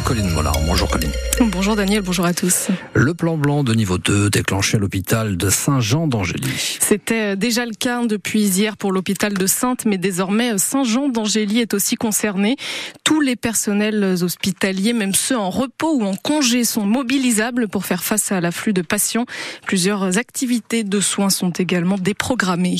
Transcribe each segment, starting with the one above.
Colline Mollard. Bonjour Colline. Bonjour Daniel, bonjour à tous. Le plan blanc de niveau 2 déclenché à l'hôpital de Saint-Jean d'Angély. C'était déjà le cas depuis hier pour l'hôpital de Sainte, mais désormais Saint-Jean d'Angély est aussi concerné. Tous les personnels hospitaliers, même ceux en repos ou en congé, sont mobilisables pour faire face à l'afflux de patients. Plusieurs activités de soins sont également déprogrammées.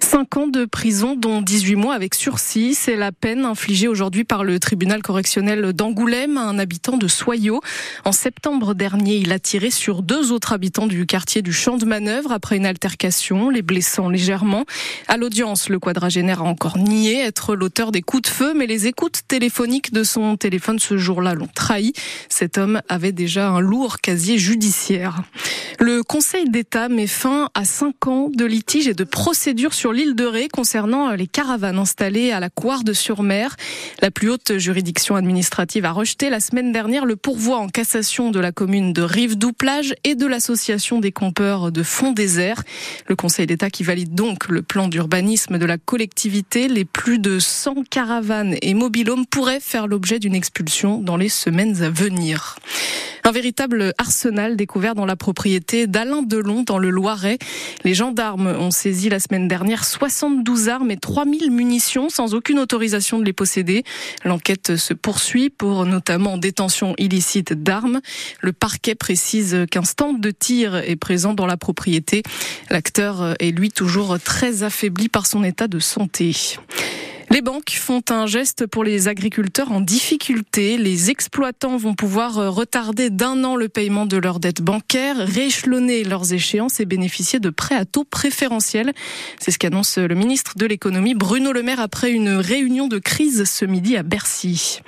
5 ans de prison, dont 18 mois avec sursis. C'est la peine infligée aujourd'hui par le tribunal correctionnel d'Angoulême à un habitant de Soyaux. En septembre dernier, il a tiré sur deux autres habitants du quartier du Champ de Manœuvre après une altercation, les blessant légèrement. À l'audience, le quadragénaire a encore nié être l'auteur des coups de feu, mais les écoutes téléphoniques de son téléphone ce jour-là l'ont trahi. Cet homme avait déjà un lourd casier judiciaire. Le Conseil d'État met fin à 5 ans de litige et de procédure sur l'île de Ré concernant les caravanes installées à la Coire-de-sur-Mer. La plus haute juridiction administrative a rejeté la semaine dernière le pourvoi en cassation de la commune de Rive-Douplage et de l'association des compeurs de Fond désert. Le Conseil d'État qui valide donc le plan d'urbanisme de la collectivité. Les plus de 100 caravanes et mobilhomes pourraient faire l'objet d'une expulsion dans les semaines à venir. Un véritable arsenal découvert dans la propriété d'Alain Delon dans le Loiret. Les gendarmes ont saisi la semaine dernière 72 armes et 3000 munitions sans aucune autorisation de les posséder. L'enquête se poursuit pour notamment détention illicite d'armes. Le parquet précise qu'un stand de tir est présent dans la propriété. L'acteur est lui toujours très affaibli par son état de santé. Les banques font un geste pour les agriculteurs en difficulté. Les exploitants vont pouvoir retarder d'un an le paiement de leurs dettes bancaires, rééchelonner leurs échéances et bénéficier de prêts à taux préférentiels. C'est ce qu'annonce le ministre de l'économie Bruno Le Maire après une réunion de crise ce midi à Bercy.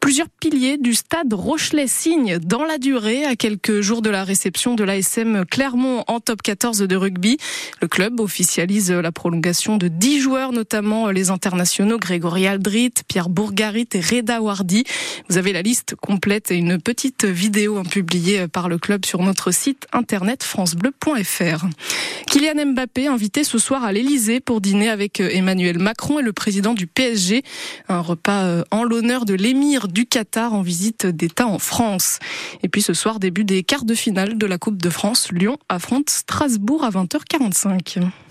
Plusieurs piliers du stade Rochelet signent dans la durée à quelques jours de la réception de l'ASM Clermont en top 14 de rugby. Le club officialise la prolongation de 10 joueurs, notamment les internationaux Grégory Aldrit, Pierre Bourgarit et Reda Wardi. Vous avez la liste complète et une petite vidéo publiée par le club sur notre site internet francebleu.fr. Kylian Mbappé invité ce soir à l'Elysée pour dîner avec Emmanuel Macron et le président du PSG. Un repas en l'honneur de l'émir du Qatar en visite d'État en France. Et puis ce soir, début des quarts de finale de la Coupe de France. Lyon affronte Strasbourg à 20h45.